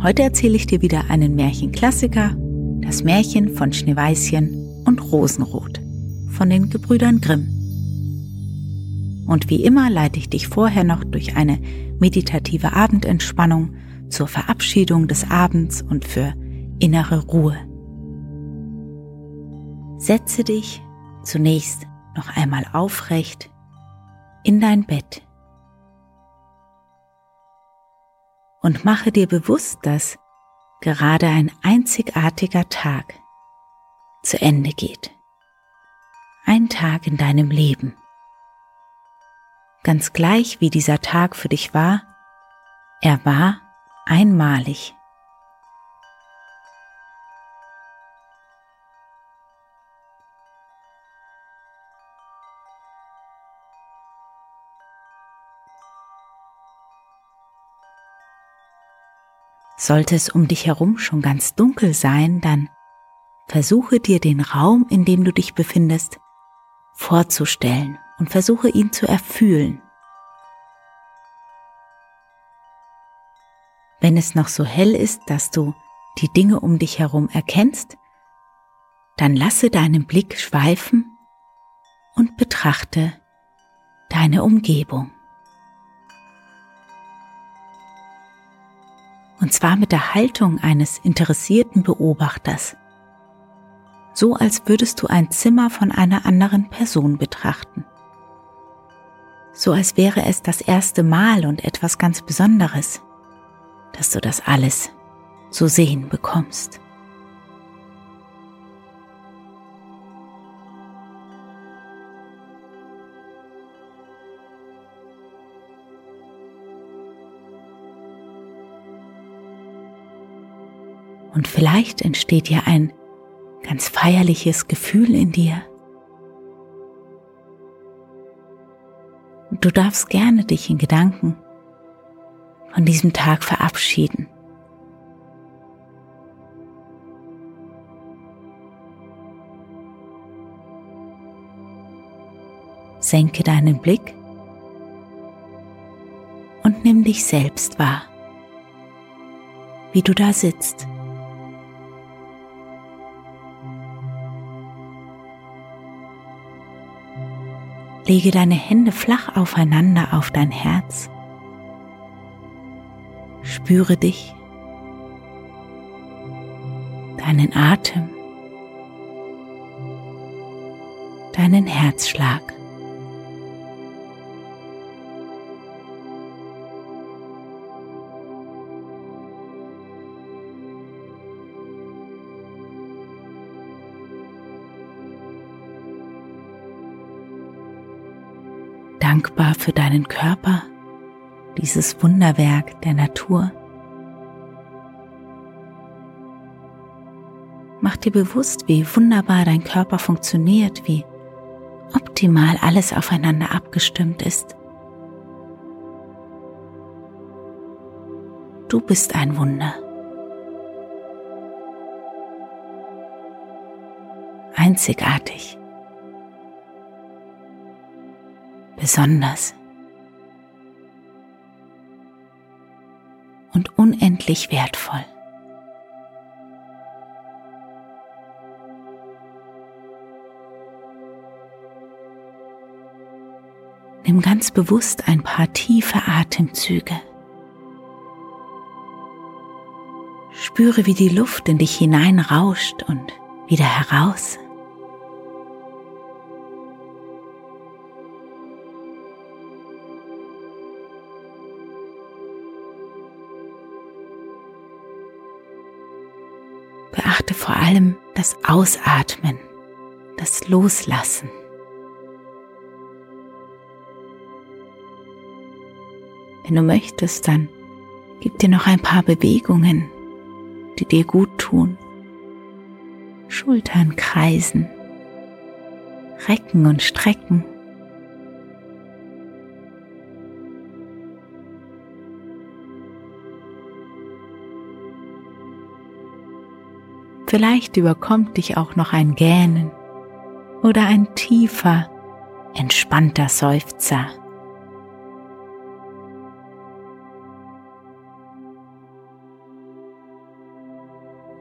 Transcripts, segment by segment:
Heute erzähle ich dir wieder einen Märchenklassiker, das Märchen von Schneeweißchen und Rosenrot von den Gebrüdern Grimm. Und wie immer leite ich dich vorher noch durch eine meditative Abendentspannung zur Verabschiedung des Abends und für innere Ruhe. Setze dich zunächst noch einmal aufrecht in dein Bett und mache dir bewusst, dass gerade ein einzigartiger Tag zu Ende geht. Ein Tag in deinem Leben. Ganz gleich wie dieser Tag für dich war, er war einmalig. Sollte es um dich herum schon ganz dunkel sein, dann versuche dir den Raum, in dem du dich befindest, vorzustellen und versuche ihn zu erfühlen. Wenn es noch so hell ist, dass du die Dinge um dich herum erkennst, dann lasse deinen Blick schweifen und betrachte deine Umgebung. Und zwar mit der Haltung eines interessierten Beobachters. So als würdest du ein Zimmer von einer anderen Person betrachten. So als wäre es das erste Mal und etwas ganz Besonderes, dass du das alles zu sehen bekommst. Vielleicht entsteht ja ein ganz feierliches Gefühl in dir. Du darfst gerne dich in Gedanken von diesem Tag verabschieden. Senke deinen Blick und nimm dich selbst wahr, wie du da sitzt. Lege deine Hände flach aufeinander auf dein Herz. Spüre dich, deinen Atem, deinen Herzschlag. Für deinen Körper, dieses Wunderwerk der Natur. Mach dir bewusst, wie wunderbar dein Körper funktioniert, wie optimal alles aufeinander abgestimmt ist. Du bist ein Wunder. Einzigartig. besonders und unendlich wertvoll. Nimm ganz bewusst ein paar tiefe Atemzüge. Spüre, wie die Luft in dich hineinrauscht und wieder heraus. Ausatmen, das Loslassen. Wenn du möchtest, dann gib dir noch ein paar Bewegungen, die dir gut tun. Schultern kreisen, recken und strecken. Vielleicht überkommt dich auch noch ein Gähnen oder ein tiefer, entspannter Seufzer.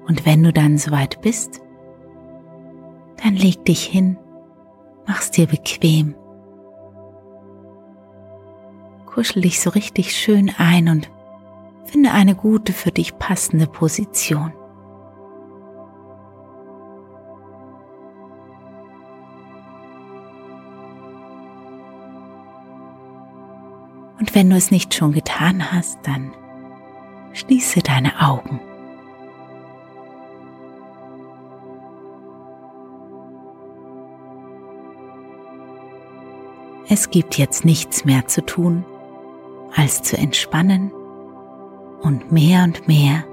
Und wenn du dann soweit bist, dann leg dich hin, mach's dir bequem. Kuschel dich so richtig schön ein und finde eine gute für dich passende Position. Wenn du es nicht schon getan hast, dann schließe deine Augen. Es gibt jetzt nichts mehr zu tun, als zu entspannen und mehr und mehr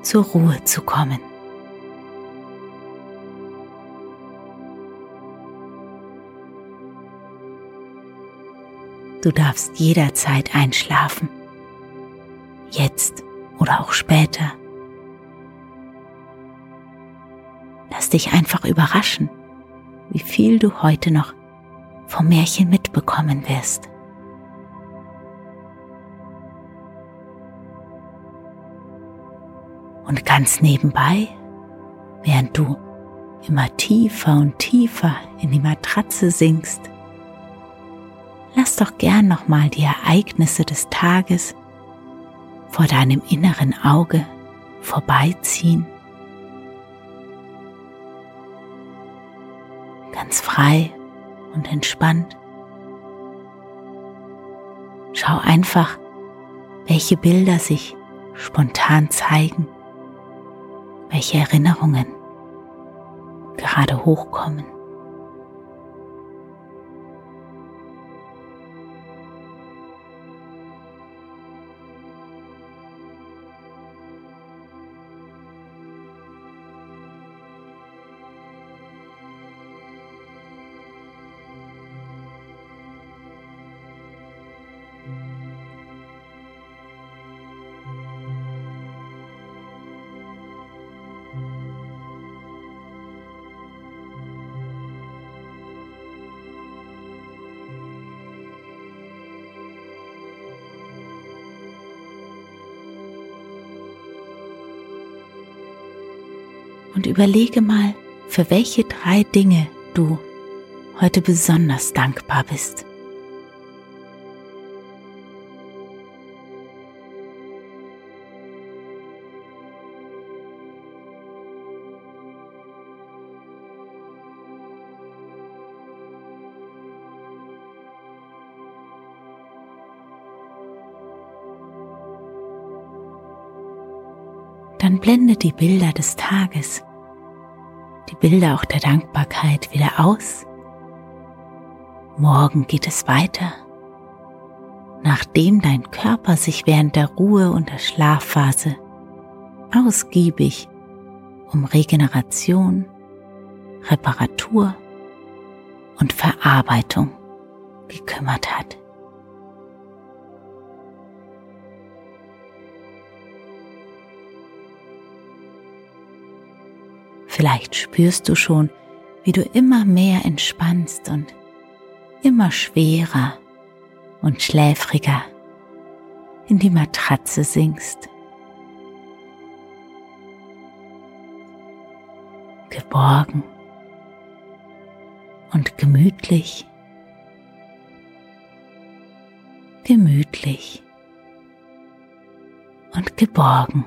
zur Ruhe zu kommen. Du darfst jederzeit einschlafen, jetzt oder auch später. Lass dich einfach überraschen, wie viel du heute noch vom Märchen mitbekommen wirst. Und ganz nebenbei, während du immer tiefer und tiefer in die Matratze sinkst, lass doch gern nochmal die Ereignisse des Tages vor deinem inneren Auge vorbeiziehen. Ganz frei und entspannt. Schau einfach, welche Bilder sich spontan zeigen, welche Erinnerungen gerade hochkommen. Und überlege mal, für welche drei Dinge du heute besonders dankbar bist. Dann blende die Bilder des Tages Bilder auch der Dankbarkeit wieder aus. Morgen geht es weiter. Nachdem dein Körper sich während der Ruhe und der Schlafphase ausgiebig um Regeneration, Reparatur und Verarbeitung gekümmert hat. Vielleicht spürst du schon, wie du immer mehr entspannst und immer schwerer und schläfriger in die Matratze sinkst. Geborgen und gemütlich gemütlich und geborgen.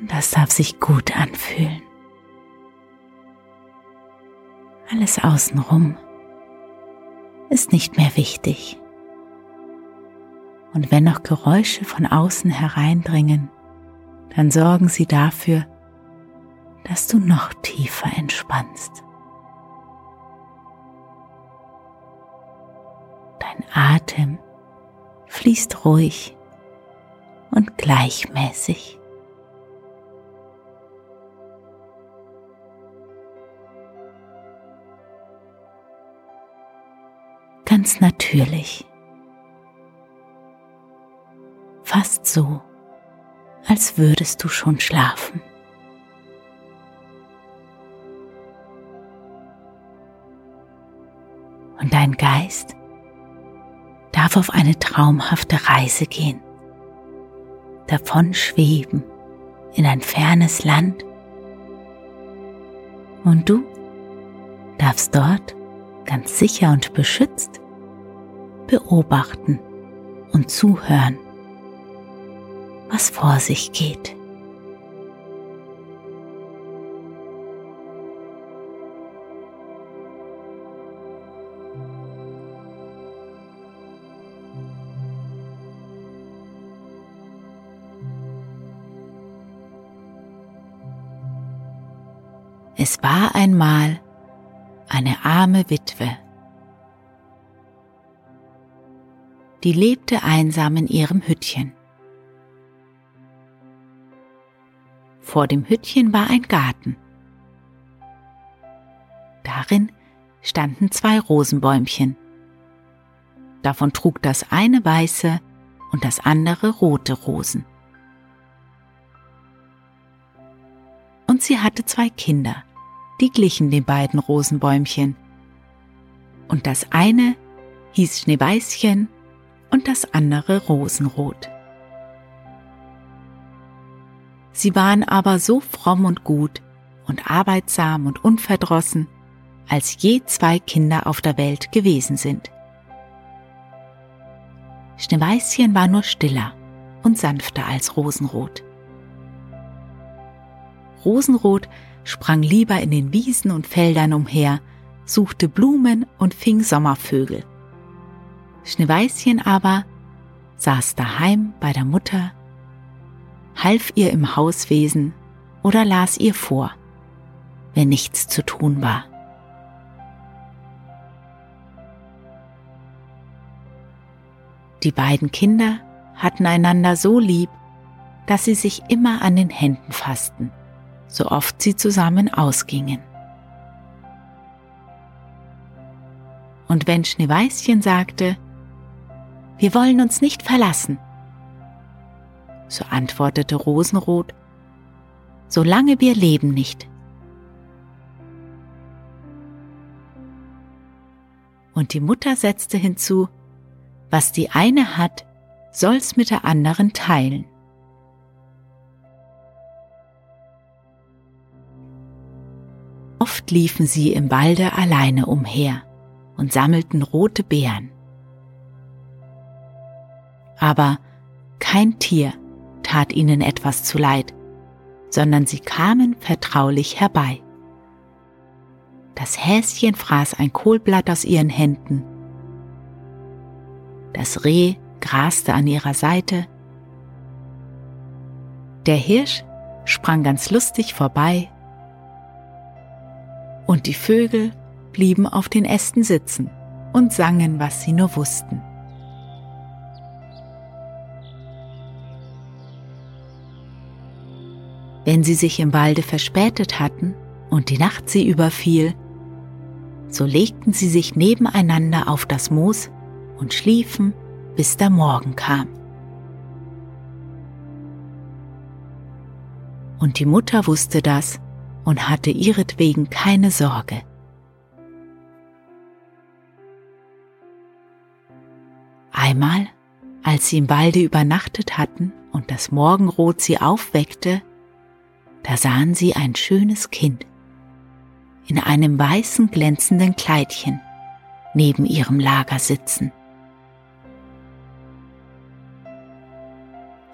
Und das darf sich gut anfühlen. Alles außenrum ist nicht mehr wichtig. Und wenn noch Geräusche von außen hereindringen, dann sorgen sie dafür, dass du noch tiefer entspannst. Dein Atem fließt ruhig und gleichmäßig. Ganz natürlich. Fast so, als würdest du schon schlafen. Und dein Geist darf auf eine traumhafte Reise gehen, davon schweben in ein fernes Land. Und du darfst dort ganz sicher und beschützt beobachten und zuhören, was vor sich geht. Es war einmal eine arme Witwe. Die lebte einsam in ihrem Hüttchen. Vor dem Hüttchen war ein Garten. Darin standen zwei Rosenbäumchen. Davon trug das eine weiße und das andere rote Rosen. Und sie hatte zwei Kinder, die glichen den beiden Rosenbäumchen. Und das eine hieß Schneeweißchen und das andere Rosenrot. Sie waren aber so fromm und gut und arbeitsam und unverdrossen, als je zwei Kinder auf der Welt gewesen sind. Schneeweißchen war nur stiller und sanfter als Rosenrot. Rosenrot sprang lieber in den Wiesen und Feldern umher, suchte Blumen und fing Sommervögel. Schneeweißchen aber saß daheim bei der Mutter, half ihr im Hauswesen oder las ihr vor, wenn nichts zu tun war. Die beiden Kinder hatten einander so lieb, dass sie sich immer an den Händen fassten so oft sie zusammen ausgingen. Und wenn Schneeweißchen sagte, wir wollen uns nicht verlassen, so antwortete Rosenrot, solange wir leben nicht. Und die Mutter setzte hinzu, was die eine hat, soll's mit der anderen teilen. Oft liefen sie im Walde alleine umher und sammelten rote Beeren. Aber kein Tier tat ihnen etwas zuleid, sondern sie kamen vertraulich herbei. Das Häschen fraß ein Kohlblatt aus ihren Händen. Das Reh graste an ihrer Seite. Der Hirsch sprang ganz lustig vorbei und die Vögel blieben auf den Ästen sitzen und sangen, was sie nur wussten. Wenn sie sich im Walde verspätet hatten und die Nacht sie überfiel, so legten sie sich nebeneinander auf das Moos und schliefen, bis der Morgen kam. Und die Mutter wusste das und hatte ihretwegen keine Sorge. Einmal, als sie im Walde übernachtet hatten und das Morgenrot sie aufweckte, da sahen sie ein schönes Kind in einem weißen glänzenden Kleidchen neben ihrem Lager sitzen.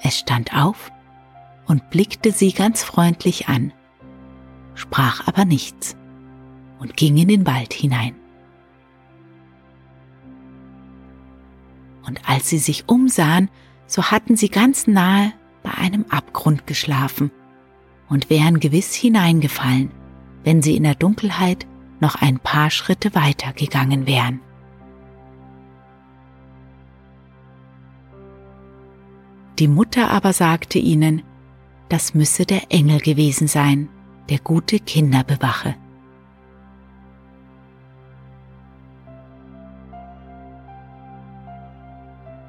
Es stand auf und blickte sie ganz freundlich an, sprach aber nichts und ging in den Wald hinein. Und als sie sich umsahen, so hatten sie ganz nahe bei einem Abgrund geschlafen und wären gewiss hineingefallen, wenn sie in der Dunkelheit noch ein paar Schritte weiter gegangen wären. Die Mutter aber sagte ihnen, das müsse der Engel gewesen sein, der gute Kinder bewache.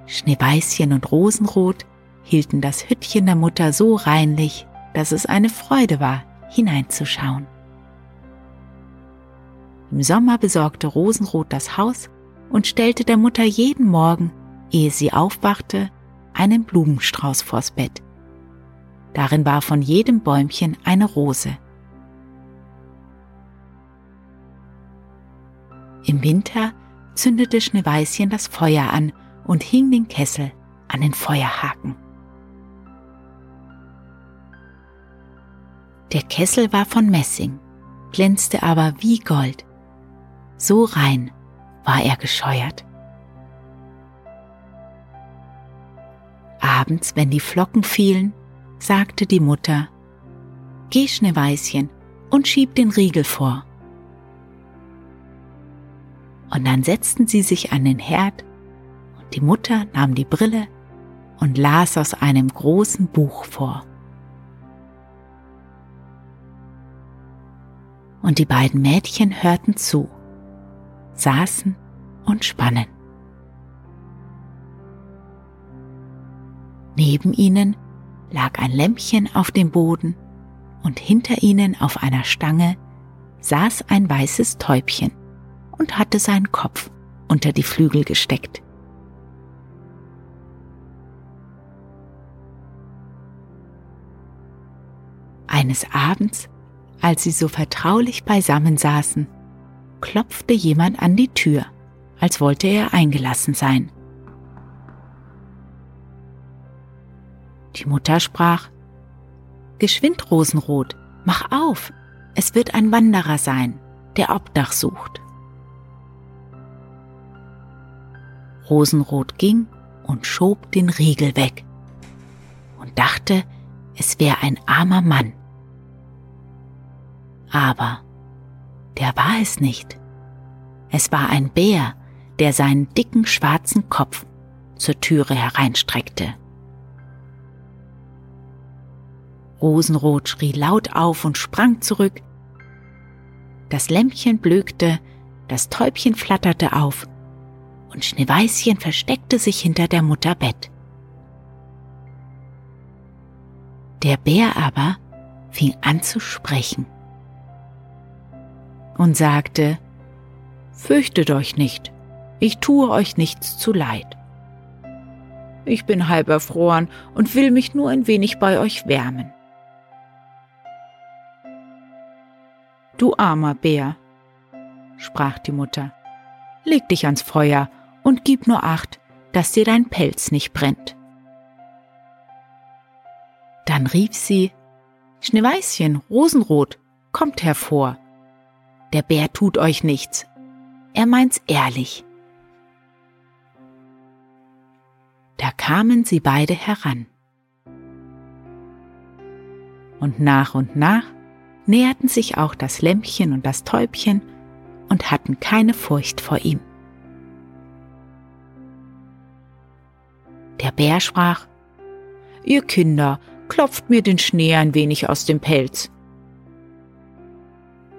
Schneeweißchen und Rosenrot hielten das Hüttchen der Mutter so reinlich, dass es eine Freude war, hineinzuschauen. Im Sommer besorgte Rosenrot das Haus und stellte der Mutter jeden Morgen, ehe sie aufwachte, einen Blumenstrauß vors Bett. Darin war von jedem Bäumchen eine Rose. Im Winter zündete Schneeweißchen das Feuer an und hing den Kessel an den Feuerhaken. Der Kessel war von Messing, glänzte aber wie Gold. So rein war er gescheuert. Abends, wenn die Flocken fielen, sagte die Mutter, Geh, Schneeweißchen, und schieb den Riegel vor. Und dann setzten sie sich an den Herd, und die Mutter nahm die Brille und las aus einem großen Buch vor. Und die beiden Mädchen hörten zu, saßen und spannen. Neben ihnen lag ein Lämpchen auf dem Boden und hinter ihnen auf einer Stange saß ein weißes Täubchen und hatte seinen Kopf unter die Flügel gesteckt. Eines Abends, als sie so vertraulich beisammen saßen, klopfte jemand an die Tür, als wollte er eingelassen sein. Die Mutter sprach, Geschwind, Rosenrot, mach auf, es wird ein Wanderer sein, der Obdach sucht. Rosenrot ging und schob den Riegel weg und dachte, es wäre ein armer Mann. Aber der war es nicht. Es war ein Bär, der seinen dicken schwarzen Kopf zur Türe hereinstreckte. Rosenrot schrie laut auf und sprang zurück. Das Lämpchen blökte, das Täubchen flatterte auf und Schneeweißchen versteckte sich hinter der Mutter Bett. Der Bär aber fing an zu sprechen und sagte, Fürchtet euch nicht, ich tue euch nichts zu leid. Ich bin halb erfroren und will mich nur ein wenig bei euch wärmen. Du armer Bär, sprach die Mutter, leg dich ans Feuer und gib nur acht, dass dir dein Pelz nicht brennt. Dann rief sie, Schneeweißchen, Rosenrot, kommt hervor. Der Bär tut euch nichts. Er meint's ehrlich. Da kamen sie beide heran. Und nach und nach näherten sich auch das Lämpchen und das Täubchen und hatten keine Furcht vor ihm. Der Bär sprach, Ihr Kinder, klopft mir den Schnee ein wenig aus dem Pelz.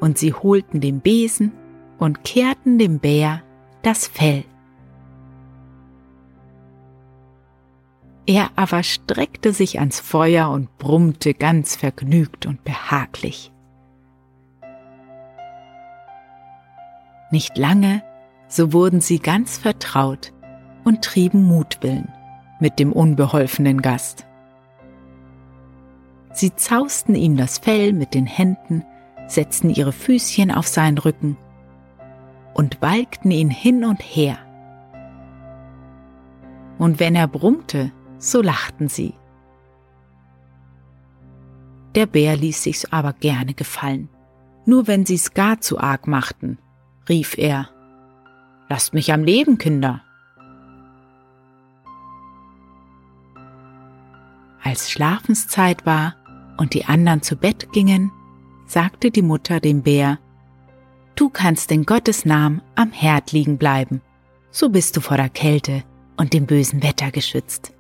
Und sie holten den Besen und kehrten dem Bär das Fell. Er aber streckte sich ans Feuer und brummte ganz vergnügt und behaglich. Nicht lange, so wurden sie ganz vertraut und trieben Mutwillen mit dem unbeholfenen Gast. Sie zausten ihm das Fell mit den Händen, setzten ihre Füßchen auf seinen Rücken und walkten ihn hin und her. Und wenn er brummte, so lachten sie. Der Bär ließ sich's aber gerne gefallen. Nur wenn sie's gar zu arg machten, rief er, Lasst mich am Leben, Kinder. Als Schlafenszeit war und die anderen zu Bett gingen, sagte die Mutter dem Bär, Du kannst in Gottes Namen am Herd liegen bleiben, so bist du vor der Kälte und dem bösen Wetter geschützt.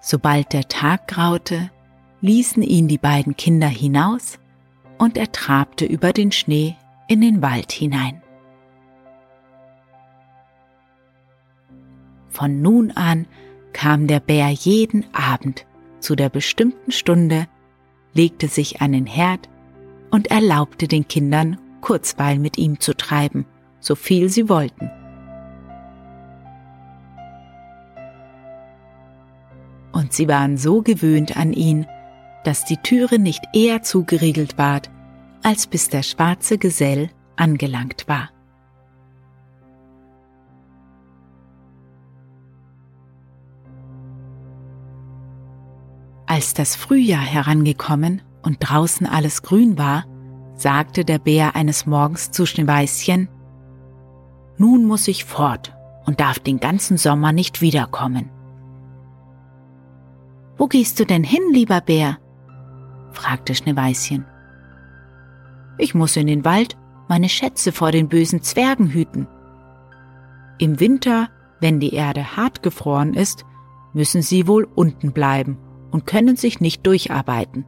Sobald der Tag graute, ließen ihn die beiden Kinder hinaus und er trabte über den Schnee in den Wald hinein. Von nun an kam der Bär jeden Abend zu der bestimmten Stunde, legte sich an den Herd und erlaubte den Kindern Kurzweil mit ihm zu treiben, so viel sie wollten. Und sie waren so gewöhnt an ihn, dass die Türe nicht eher zugeriegelt ward, als bis der schwarze Gesell angelangt war. Als das Frühjahr herangekommen und draußen alles grün war, sagte der Bär eines Morgens zu Schneeweißchen, Nun muss ich fort und darf den ganzen Sommer nicht wiederkommen. Wo gehst du denn hin, lieber Bär? fragte Schneeweißchen. Ich muss in den Wald meine Schätze vor den bösen Zwergen hüten. Im Winter, wenn die Erde hart gefroren ist, müssen sie wohl unten bleiben und können sich nicht durcharbeiten.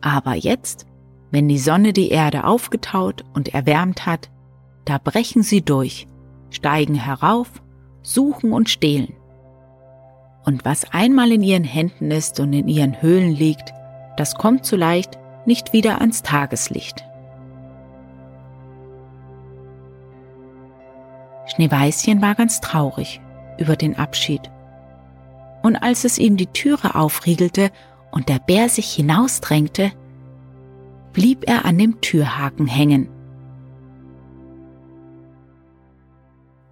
Aber jetzt, wenn die Sonne die Erde aufgetaut und erwärmt hat, da brechen sie durch, steigen herauf, suchen und stehlen. Und was einmal in ihren Händen ist und in ihren Höhlen liegt, das kommt so leicht nicht wieder ans Tageslicht. Schneeweißchen war ganz traurig über den Abschied. Und als es ihm die Türe aufriegelte und der Bär sich hinausdrängte, blieb er an dem Türhaken hängen.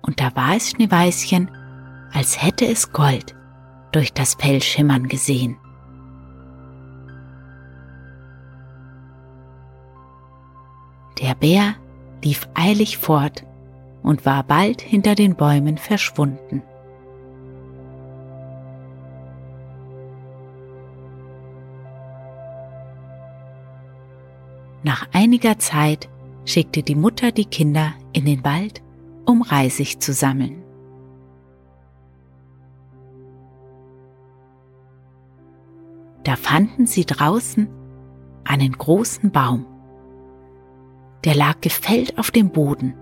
Und da war es Schneeweißchen, als hätte es Gold durch das Fell schimmern gesehen. Der Bär lief eilig fort und war bald hinter den Bäumen verschwunden. Nach einiger Zeit schickte die Mutter die Kinder in den Wald, um Reisig zu sammeln. Da fanden sie draußen einen großen Baum der lag gefällt auf dem Boden.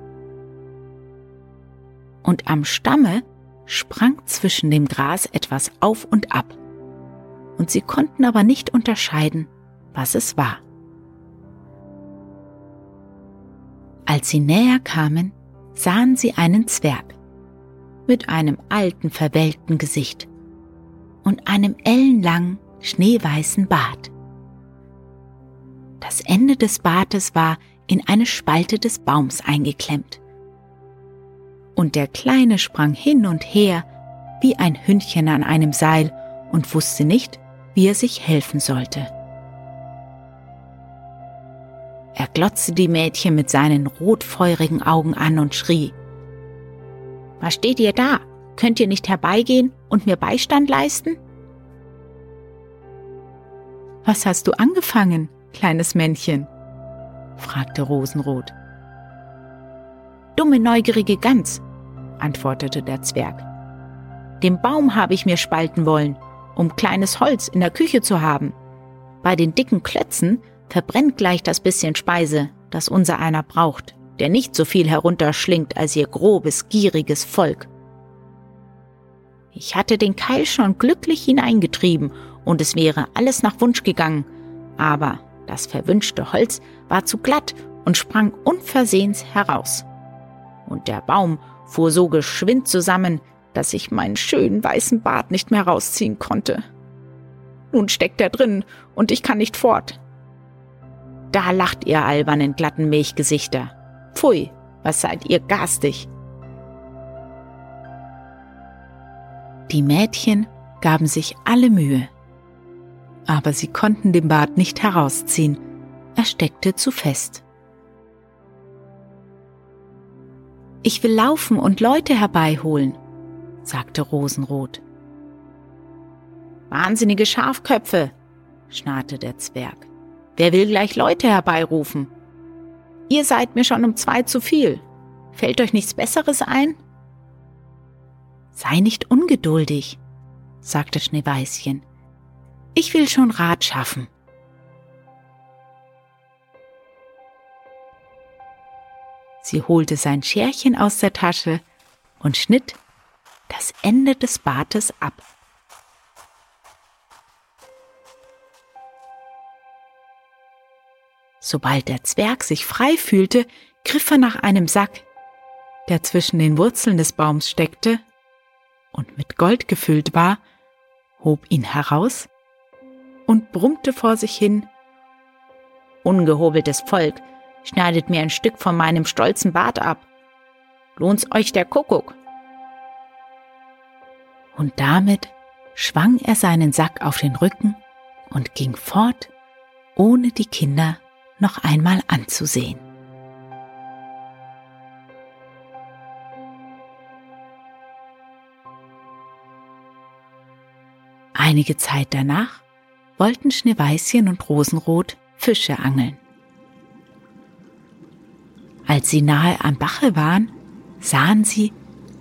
Und am Stamme sprang zwischen dem Gras etwas auf und ab, und sie konnten aber nicht unterscheiden, was es war. Als sie näher kamen, sahen sie einen Zwerg mit einem alten, verwelkten Gesicht und einem ellenlangen, schneeweißen Bart. Das Ende des Bartes war in eine Spalte des Baums eingeklemmt. Und der Kleine sprang hin und her wie ein Hündchen an einem Seil und wusste nicht, wie er sich helfen sollte. Er glotzte die Mädchen mit seinen rotfeurigen Augen an und schrie, Was steht ihr da? Könnt ihr nicht herbeigehen und mir Beistand leisten? Was hast du angefangen, kleines Männchen? fragte Rosenrot. Dumme, neugierige Gans, antwortete der Zwerg. Den Baum habe ich mir spalten wollen, um kleines Holz in der Küche zu haben. Bei den dicken Klötzen verbrennt gleich das bisschen Speise, das unser einer braucht, der nicht so viel herunterschlingt als ihr grobes, gieriges Volk. Ich hatte den Keil schon glücklich hineingetrieben und es wäre alles nach Wunsch gegangen, aber das verwünschte Holz war zu glatt und sprang unversehens heraus. Und der Baum fuhr so geschwind zusammen, dass ich meinen schönen weißen Bart nicht mehr rausziehen konnte. Nun steckt er drin und ich kann nicht fort. Da lacht ihr albernen glatten Milchgesichter. Pfui, was seid ihr garstig. Die Mädchen gaben sich alle Mühe, aber sie konnten den Bart nicht herausziehen, er steckte zu fest. Ich will laufen und Leute herbeiholen, sagte Rosenrot. Wahnsinnige Schafköpfe, schnarrte der Zwerg. Wer will gleich Leute herbeirufen? Ihr seid mir schon um zwei zu viel. Fällt euch nichts Besseres ein? Sei nicht ungeduldig, sagte Schneeweißchen. Ich will schon Rat schaffen. Sie holte sein Scherchen aus der Tasche und schnitt das Ende des Bartes ab. Sobald der Zwerg sich frei fühlte, griff er nach einem Sack, der zwischen den Wurzeln des Baums steckte und mit Gold gefüllt war, hob ihn heraus und brummte vor sich hin Ungehobeltes Volk, schneidet mir ein Stück von meinem stolzen Bart ab. Lohnt's euch der Kuckuck? Und damit schwang er seinen Sack auf den Rücken und ging fort, ohne die Kinder noch einmal anzusehen. Einige Zeit danach wollten Schneeweißchen und Rosenrot Fische angeln. Als sie nahe am Bache waren, sahen sie,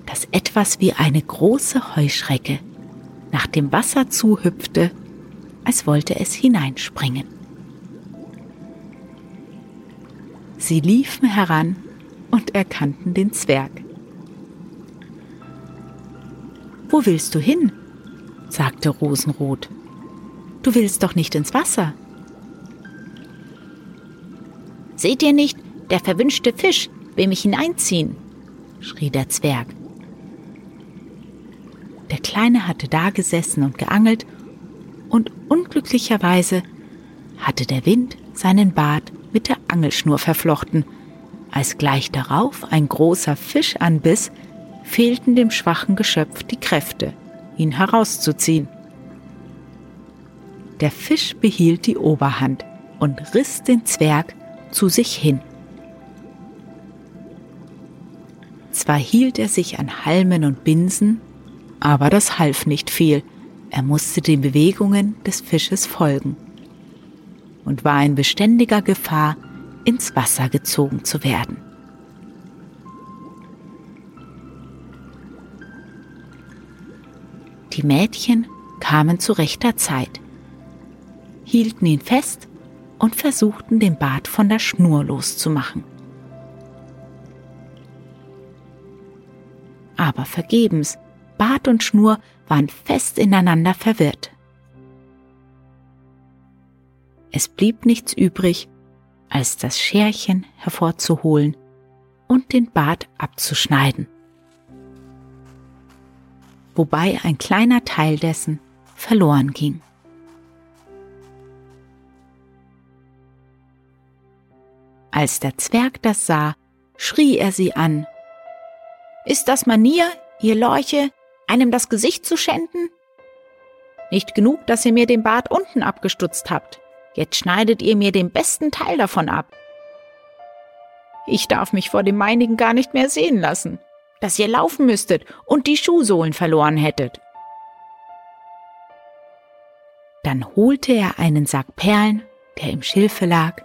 dass etwas wie eine große Heuschrecke nach dem Wasser zuhüpfte, als wollte es hineinspringen. Sie liefen heran und erkannten den Zwerg. Wo willst du hin? sagte Rosenrot. Du willst doch nicht ins Wasser. Seht ihr nicht, der verwünschte Fisch will mich hineinziehen, schrie der Zwerg. Der Kleine hatte da gesessen und geangelt, und unglücklicherweise hatte der Wind seinen Bart Angelschnur verflochten. Als gleich darauf ein großer Fisch anbiss, fehlten dem schwachen Geschöpf die Kräfte, ihn herauszuziehen. Der Fisch behielt die Oberhand und riss den Zwerg zu sich hin. Zwar hielt er sich an Halmen und Binsen, aber das half nicht viel. Er musste den Bewegungen des Fisches folgen und war in beständiger Gefahr, ins Wasser gezogen zu werden. Die Mädchen kamen zu rechter Zeit, hielten ihn fest und versuchten den Bart von der Schnur loszumachen. Aber vergebens, Bart und Schnur waren fest ineinander verwirrt. Es blieb nichts übrig, als das Scherchen hervorzuholen und den Bart abzuschneiden. Wobei ein kleiner Teil dessen verloren ging. Als der Zwerg das sah, schrie er sie an. Ist das Manier, ihr Lorche, einem das Gesicht zu schänden? Nicht genug, dass ihr mir den Bart unten abgestutzt habt. Jetzt schneidet ihr mir den besten Teil davon ab. Ich darf mich vor dem meinigen gar nicht mehr sehen lassen, dass ihr laufen müsstet und die Schuhsohlen verloren hättet. Dann holte er einen Sack Perlen, der im Schilfe lag,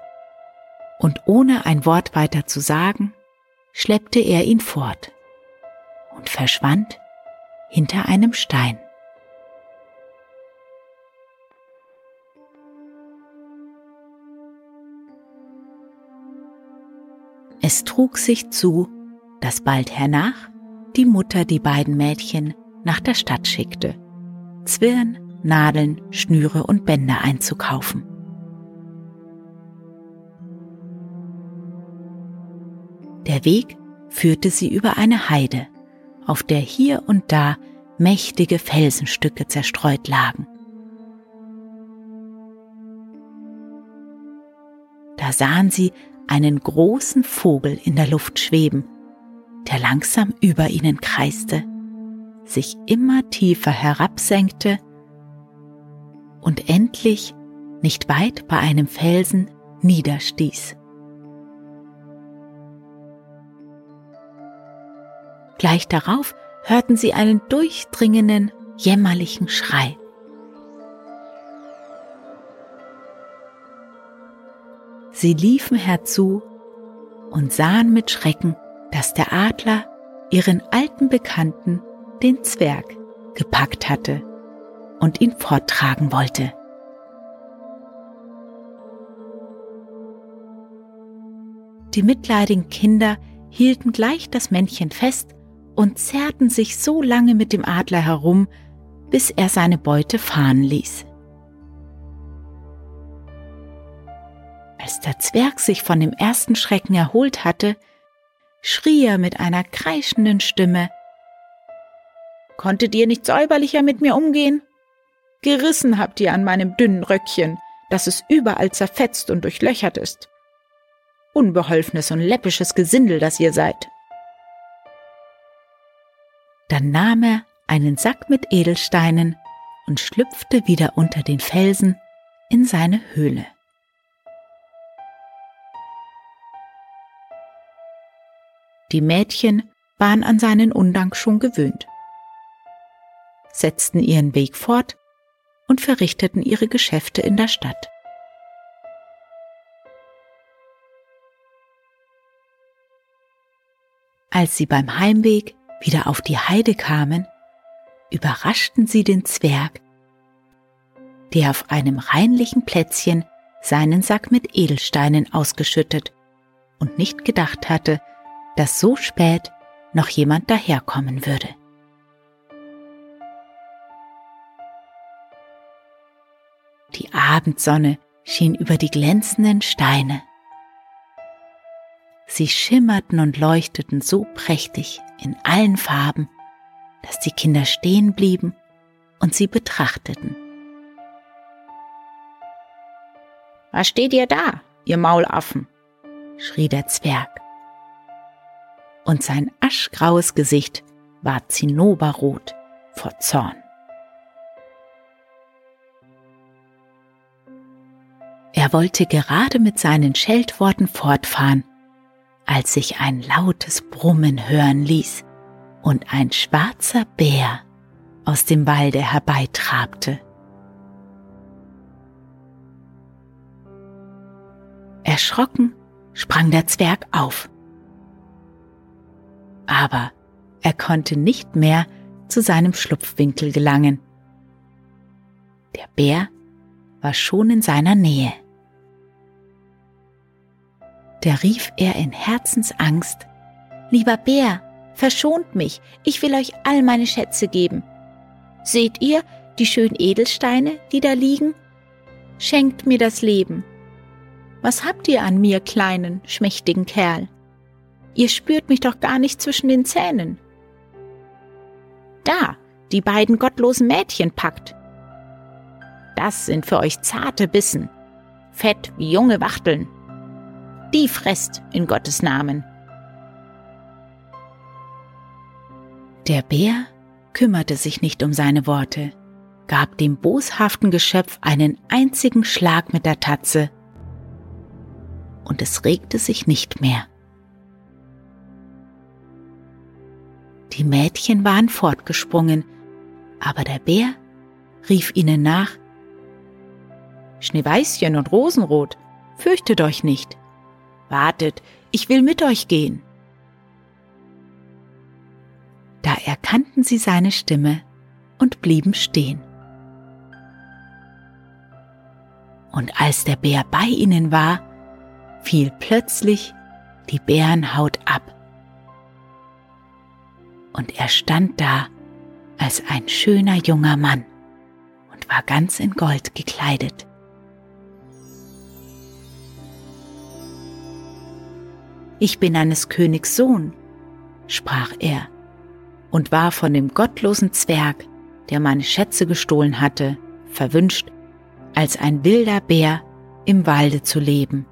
und ohne ein Wort weiter zu sagen, schleppte er ihn fort und verschwand hinter einem Stein. Es trug sich zu, dass bald hernach die Mutter die beiden Mädchen nach der Stadt schickte, Zwirn, Nadeln, Schnüre und Bänder einzukaufen. Der Weg führte sie über eine Heide, auf der hier und da mächtige Felsenstücke zerstreut lagen. Da Da sahen sie einen großen Vogel in der Luft schweben, der langsam über ihnen kreiste, sich immer tiefer herabsenkte und endlich nicht weit bei einem Felsen niederstieß. Gleich darauf hörten sie einen durchdringenden, jämmerlichen Schrei. Sie liefen herzu und sahen mit Schrecken, dass der Adler ihren alten Bekannten, den Zwerg, gepackt hatte und ihn forttragen wollte. Die mitleidigen Kinder hielten gleich das Männchen fest und zerrten sich so lange mit dem Adler herum, bis er seine Beute fahren ließ. Als der Zwerg sich von dem ersten Schrecken erholt hatte, schrie er mit einer kreischenden Stimme Konntet ihr nicht säuberlicher mit mir umgehen? Gerissen habt ihr an meinem dünnen Röckchen, dass es überall zerfetzt und durchlöchert ist. Unbeholfenes und läppisches Gesindel, das ihr seid. Dann nahm er einen Sack mit Edelsteinen und schlüpfte wieder unter den Felsen in seine Höhle. Die Mädchen waren an seinen Undank schon gewöhnt, setzten ihren Weg fort und verrichteten ihre Geschäfte in der Stadt. Als sie beim Heimweg wieder auf die Heide kamen, überraschten sie den Zwerg, der auf einem reinlichen Plätzchen seinen Sack mit Edelsteinen ausgeschüttet und nicht gedacht hatte, dass so spät noch jemand daherkommen würde. Die Abendsonne schien über die glänzenden Steine. Sie schimmerten und leuchteten so prächtig in allen Farben, dass die Kinder stehen blieben und sie betrachteten. Was steht ihr da, ihr Maulaffen? schrie der Zwerg und sein aschgraues Gesicht war zinnoberrot vor Zorn. Er wollte gerade mit seinen Scheltworten fortfahren, als sich ein lautes Brummen hören ließ und ein schwarzer Bär aus dem Walde herbeitrabte. Erschrocken sprang der Zwerg auf aber er konnte nicht mehr zu seinem Schlupfwinkel gelangen. Der Bär war schon in seiner Nähe. Da rief er in Herzensangst, Lieber Bär, verschont mich, ich will euch all meine Schätze geben. Seht ihr die schönen Edelsteine, die da liegen? Schenkt mir das Leben. Was habt ihr an mir, kleinen, schmächtigen Kerl? Ihr spürt mich doch gar nicht zwischen den Zähnen. Da, die beiden gottlosen Mädchen packt. Das sind für euch zarte Bissen, fett wie junge Wachteln. Die fresst in Gottes Namen. Der Bär kümmerte sich nicht um seine Worte, gab dem boshaften Geschöpf einen einzigen Schlag mit der Tatze, und es regte sich nicht mehr. Die Mädchen waren fortgesprungen, aber der Bär rief ihnen nach Schneeweißchen und Rosenrot, fürchtet euch nicht. Wartet, ich will mit euch gehen. Da erkannten sie seine Stimme und blieben stehen. Und als der Bär bei ihnen war, fiel plötzlich die Bärenhaut ab und er stand da als ein schöner junger Mann und war ganz in Gold gekleidet. Ich bin eines Königs Sohn, sprach er, und war von dem gottlosen Zwerg, der meine Schätze gestohlen hatte, verwünscht, als ein wilder Bär im Walde zu leben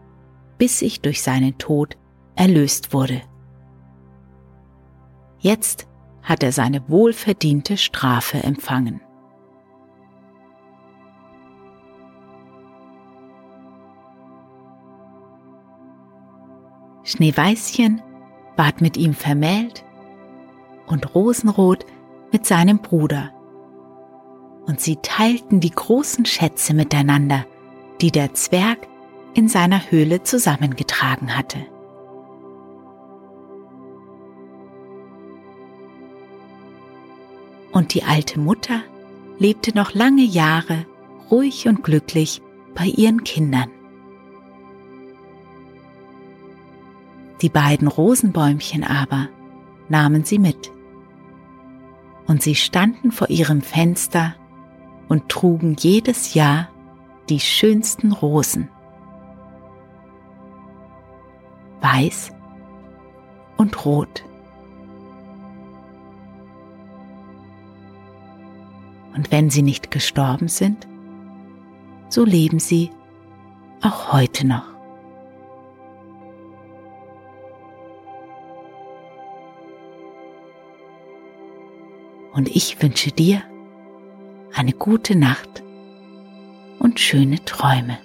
bis ich durch seinen Tod erlöst wurde. Jetzt hat er seine wohlverdiente Strafe empfangen. Schneeweißchen ward mit ihm vermählt und Rosenrot mit seinem Bruder. Und sie teilten die großen Schätze miteinander, die der Zwerg in seiner Höhle zusammengetragen hatte. Und die alte Mutter lebte noch lange Jahre ruhig und glücklich bei ihren Kindern. Die beiden Rosenbäumchen aber nahmen sie mit. Und sie standen vor ihrem Fenster und trugen jedes Jahr die schönsten Rosen. Weiß und rot. Und wenn sie nicht gestorben sind, so leben sie auch heute noch. und ich wünsche dir eine gute Nacht und schöne Träume.